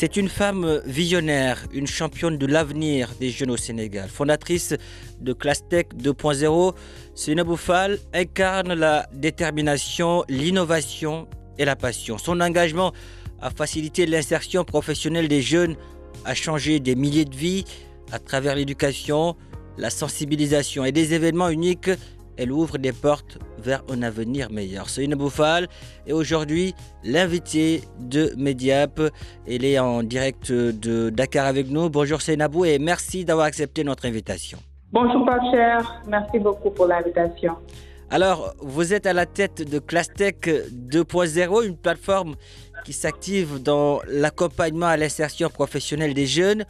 C'est une femme visionnaire, une championne de l'avenir des jeunes au Sénégal. Fondatrice de Classtech 2.0, Sina Boufal incarne la détermination, l'innovation et la passion. Son engagement à faciliter l'insertion professionnelle des jeunes a changé des milliers de vies à travers l'éducation, la sensibilisation et des événements uniques elle ouvre des portes vers un avenir meilleur. C'est une Bouffal et aujourd'hui l'invité de Mediap. Elle est en direct de Dakar avec nous. Bonjour Seynabou et merci d'avoir accepté notre invitation. Bonjour cher, merci beaucoup pour l'invitation. Alors, vous êtes à la tête de Classtech 2.0, une plateforme qui s'active dans l'accompagnement à l'insertion professionnelle des jeunes.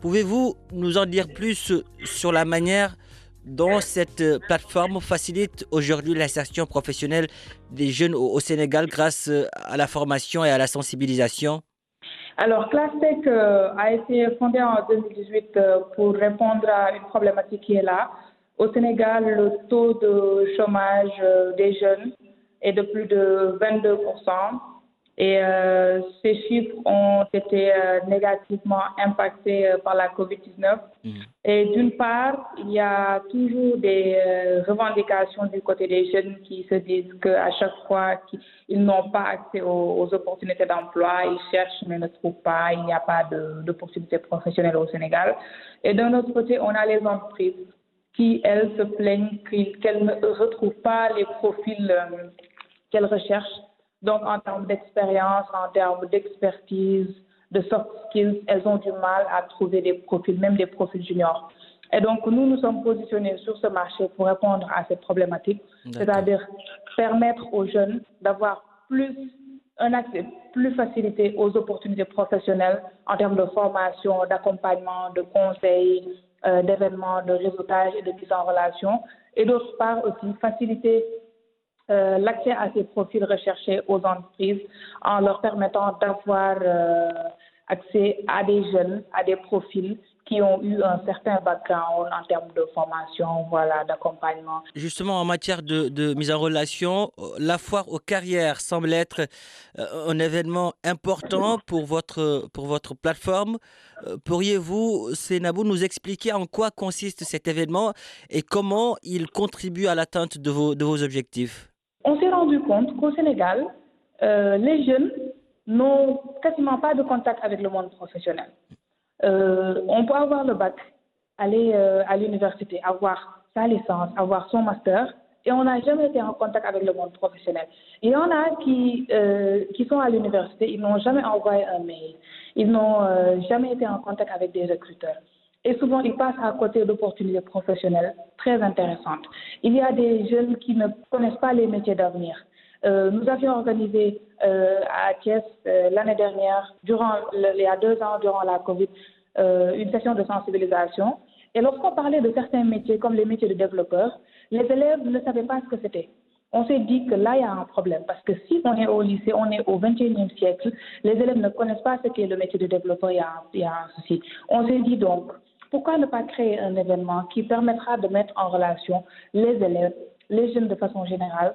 Pouvez-vous nous en dire plus sur la manière dont cette euh, plateforme facilite aujourd'hui l'insertion professionnelle des jeunes au, Sénégal grâce euh, à la formation et à la sensibilisation alors, ClassTech euh, a été fondée en 2018 pour répondre à une problématique qui est là. Au Sénégal, le taux de chômage des jeunes est de plus de 22 et euh, ces chiffres ont été euh, négativement impactés euh, par la COVID-19. Mhm. Et d'une part, il y a toujours des revendications du côté des jeunes qui se disent qu'à chaque fois qu'ils n'ont pas accès aux, opportunités d'emploi, ils cherchent mais ne trouvent pas, il n'y a pas d'opportunités professionnelles au Sénégal. Et d'un autre côté, on a les entreprises qui, elles, se plaignent qu'elles ne retrouvent pas les profils qu'elles recherchent donc, en termes d'expérience, en termes d'expertise, de soft skills, elles ont du mal à trouver des profils, même des profils juniors. Et donc, nous, nous sommes positionnés sur ce marché pour répondre à cette problématique, c'est-à-dire permettre aux jeunes d'avoir plus un accès plus facilité aux opportunités professionnelles en termes de formation, d'accompagnement, de conseils, euh, d'événements, de réseautage et de mise en relation. Et d'autre part aussi, faciliter euh, l'accès à ces profils recherchés aux entreprises en leur permettant d'avoir euh, accès à des jeunes, à des profils qui ont eu un certain background en termes de formation, voilà, d'accompagnement. Justement, en matière de, mise en relation, la foire aux carrières semble être euh, un événement important pour votre, pour votre plateforme. Pourriez-vous, Sénabou, nous expliquer en quoi consiste cet événement et comment il contribue à l'atteinte de vos, de vos objectifs? On s'est rendu compte qu'au Sénégal, euh, les jeunes n'ont quasiment pas de contact avec le monde professionnel. Euh, on peut avoir le bac, aller euh, à l'université, avoir sa licence, avoir son master, et on n'a jamais été en contact avec le monde professionnel. Il y en a qui, qui sont à l'université, ils n'ont jamais envoyé un mail, ils n'ont jamais été en contact avec des recruteurs. Et souvent, ils passent à côté d'opportunités professionnelles très intéressantes. Il y a des jeunes qui ne connaissent pas les métiers d'avenir. Euh, nous avions organisé euh, à Thiès euh, l'année dernière, durant il y a deux ans, durant la COVID, euh, une session de sensibilisation. Et lorsqu'on parlait de certains métiers, comme les métiers de développeur, les élèves ne savaient pas ce que c'était. On s'est dit que là, il y a un problème, parce que si on est au lycée, on est au 21e siècle, les élèves ne connaissent pas ce qu'est le métier de développeur, il y a, il y a un souci. On s'est dit donc, pourquoi ne pas créer un événement qui permettra de mettre en relation les élèves, les jeunes de façon générale,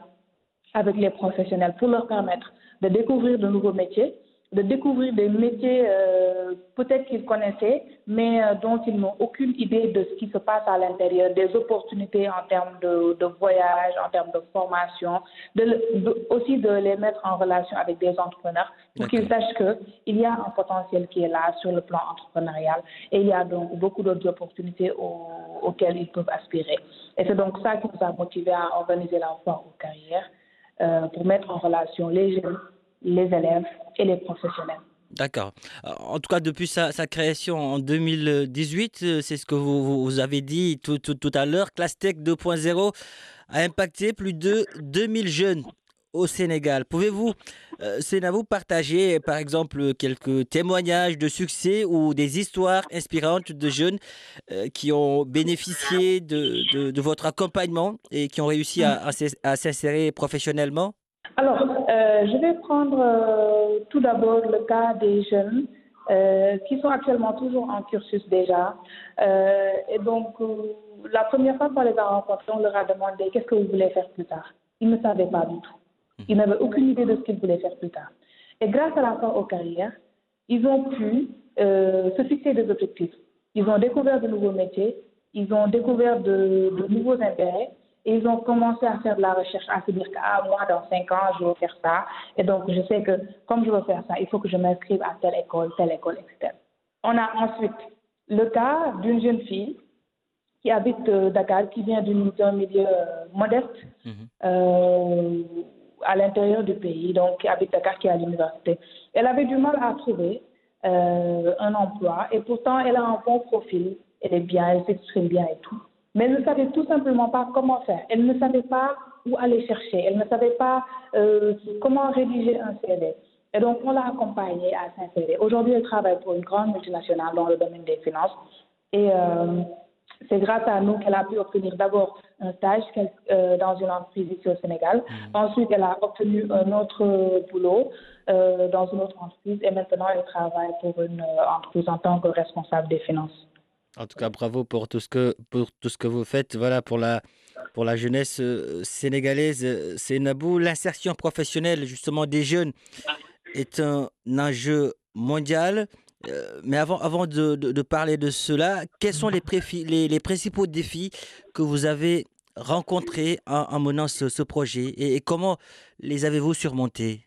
avec les professionnels pour leur permettre de découvrir de nouveaux métiers, de découvrir des métiers euh, peut-être qu'ils connaissaient, mais euh, dont ils n'ont aucune idée de ce qui se passe à l'intérieur, des opportunités en termes de, de voyage, en termes de formation, de, aussi de les mettre en relation avec des entrepreneurs pour qu'ils sachent qu'il y a un potentiel qui est là sur le plan entrepreneurial et il y a donc beaucoup d'autres opportunités auxquelles ils peuvent aspirer. Et c'est donc ça qui nous a motivés à organiser la foire aux carrières euh, pour mettre en relation les jeunes les élèves et les professionnels. D'accord. En tout cas, depuis sa, création en 2018, euh, c'est ce que vous, vous avez dit tout, tout, tout à l'heure, ClassTech 2.0 a impacté plus de 2000 jeunes au Sénégal. Pouvez-vous, euh, vous partager par exemple quelques témoignages de succès ou des histoires inspirantes de jeunes euh, qui ont bénéficié de, de, votre accompagnement et qui ont réussi à, à s'insérer professionnellement? Alors, euh, je vais prendre euh, tout d'abord le cas des jeunes euh, qui sont actuellement toujours en cursus déjà. et donc, la première fois qu'on les a rencontrés, on leur a demandé qu'est-ce que vous voulez faire plus tard? Ils ne savaient pas du tout. Ils n'avaient aucune idée de ce qu'ils voulaient faire plus tard. Et grâce à la aux carrières, ils ont pu se fixer des objectifs. Ils ont découvert de nouveaux métiers, ils ont découvert de nouveaux intérêts et ils ont commencé à faire de la recherche, à se dire que ah, moi, dans cinq ans, je veux faire ça. Et donc, je sais que comme je veux faire ça, il faut que je m'inscrive à telle école, telle école, etc. On a ensuite le cas d'une jeune fille qui habite euh, Dakar, qui vient d'un milieu euh, modeste mhm. euh, à l'intérieur du pays, donc qui habite Dakar, qui est à l'université. Elle avait du mal à trouver un emploi et pourtant elle a un bon profil, elle est bien, elle s'exprime bien et tout mais elle ne savait tout simplement pas comment faire. Elle ne savait pas où aller chercher. Elle ne savait pas euh, comment rédiger un CV. Et donc, on l'a accompagnée à s'insérer. Aujourd'hui, elle travaille pour une grande multinationale dans le domaine des finances. Et euh, c'est grâce à nous qu'elle a pu obtenir d'abord un stage euh, dans une entreprise ici au Sénégal. Mmh. Ensuite, elle a obtenu un autre boulot dans une autre entreprise. Et maintenant, elle travaille pour une entreprise en tant que responsable des finances. En tout cas, bravo pour tout ce que, pour tout ce que vous faites voilà, pour, la, jeunesse euh, sénégalaise. C'est Nabou. L'insertion professionnelle justement des jeunes est un enjeu mondial. Euh, mais avant, de, parler de cela, quels sont les, les, les, principaux défis que vous avez rencontrés en, menant ce, projet et, comment les avez-vous surmontés?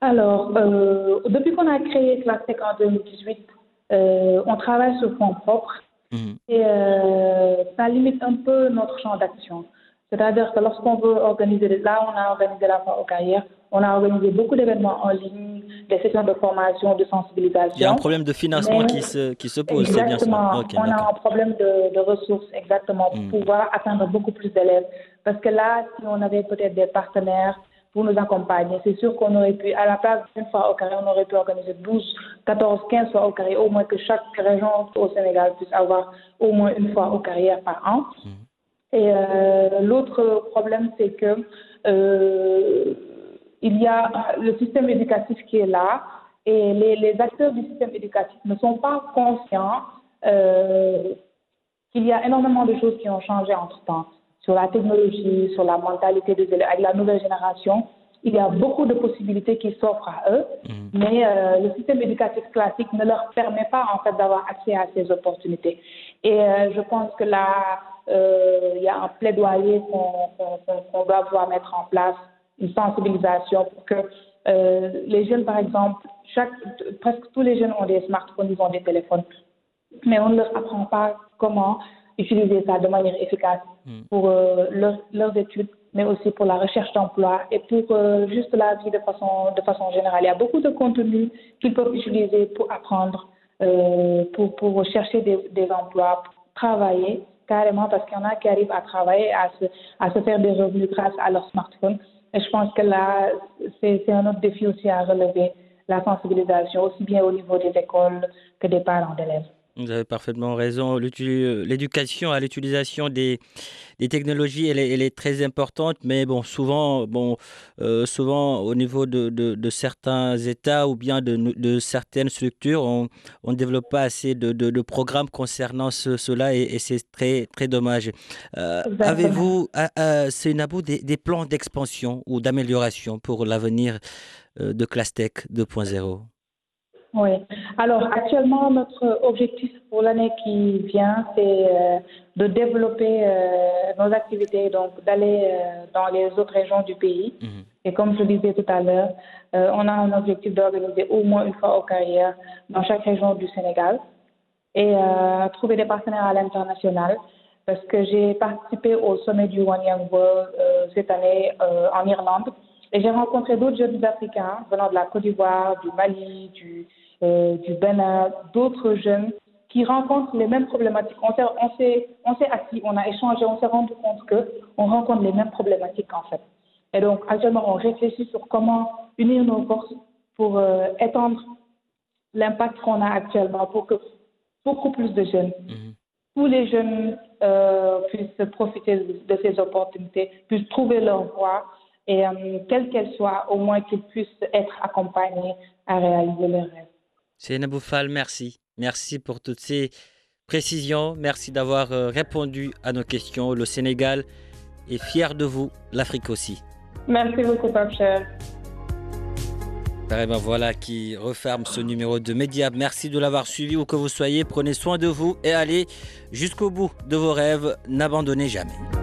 Alors, euh, depuis qu'on a créé Classec en 2018, euh, on travaille sur fonds propres mhm. et euh, ça limite un peu notre champ d'action. C'est-à-dire que lorsqu'on veut organiser, là on a organisé la fois aux carrières, on a organisé beaucoup d'événements en ligne, des sessions de formation, de sensibilisation. Il y a un problème de financement qui, se, qui se pose, c'est bien ça. on a un problème de, de ressources, exactement, pour mhm. pouvoir atteindre beaucoup plus d'élèves. Parce que là, si on avait peut-être des partenaires pour nous accompagner. C'est sûr qu'on aurait pu, à la place d'une fois au carré, on aurait pu organiser 12, 14, 15 fois au carré, au moins que chaque région au Sénégal puisse avoir au moins une fois au carrière par an. Mhm. Et euh, l'autre problème, c'est que euh, il y a le système éducatif qui est là et les, les acteurs du système éducatif ne sont pas conscients euh, qu'il y a énormément de choses qui ont changé entre temps sur la technologie, sur la mentalité de avec la nouvelle génération. Il y a beaucoup de possibilités qui s'offrent à eux, mhm. mais euh, le système éducatif classique ne leur permet pas en fait d'avoir accès à ces opportunités. Et euh, je pense que là, euh, il y a un plaidoyer qu'on doit pouvoir mettre en place, une sensibilisation pour que les jeunes, par exemple, chaque, presque tous les jeunes ont des smartphones, ils ont des téléphones, mais on ne leur apprend pas comment utiliser ça de manière efficace hmm. pour euh, leurs études, mais aussi pour la recherche d'emploi et pour euh, juste la vie de façon, de façon générale. Il y a beaucoup de contenus qu'ils peuvent utiliser pour apprendre, euh, pour, pour chercher des, des emplois, pour travailler carrément parce qu'il y en a qui arrivent à travailler, à se, à se faire des revenus grâce à leur smartphone. Et je pense que là, c'est un autre défi aussi à relever, la sensibilisation, aussi bien au niveau des écoles que des parents d'élèves. Vous avez parfaitement raison. L'éducation à l'utilisation des, technologies, elle est, très importante, mais bon, souvent, bon, euh, souvent au niveau de, certains États ou bien de, certaines structures, on ne développe pas assez de, programmes concernant cela et, c'est très, très dommage. Euh, avez-vous, c'est des, des plans d'expansion ou d'amélioration pour l'avenir euh, de ClassTech 2.0 oui. Alors, actuellement, notre objectif pour l'année qui vient, c'est euh, de développer euh, nos activités, donc d'aller euh, dans les autres régions du pays. Mhm. Et comme je le disais tout à l'heure, on a un objectif d'organiser au moins une fois au carrière dans chaque région du Sénégal et trouver des partenaires à l'international. Parce que j'ai participé au sommet du One Young World cette année en Irlande. Et j'ai rencontré d'autres jeunes africains venant de la Côte d'Ivoire, du Mali, du, euh, du Bénin, d'autres jeunes qui rencontrent les mêmes problématiques. On s'est, on s'est, on s'est assis, on a échangé, on s'est rendu compte qu'on rencontre les mêmes problématiques en fait. Et donc actuellement, on réfléchit sur comment unir nos forces pour euh, étendre l'impact qu'on a actuellement pour que beaucoup plus de jeunes, mhm. tous les jeunes euh, puissent profiter de, ces opportunités, puissent trouver leur voie et quelle qu'elle soit, au moins qu'ils puissent être accompagnés à réaliser leurs rêves. C'est Naboufal, merci. Merci pour toutes ces précisions. Merci d'avoir euh, répondu à nos questions. Le Sénégal est fier de vous, l'Afrique aussi. Merci beaucoup, Pape ben voilà qui referme ce numéro de Média. Merci de l'avoir suivi où que vous soyez. Prenez soin de vous et allez jusqu'au bout de vos rêves. N'abandonnez jamais.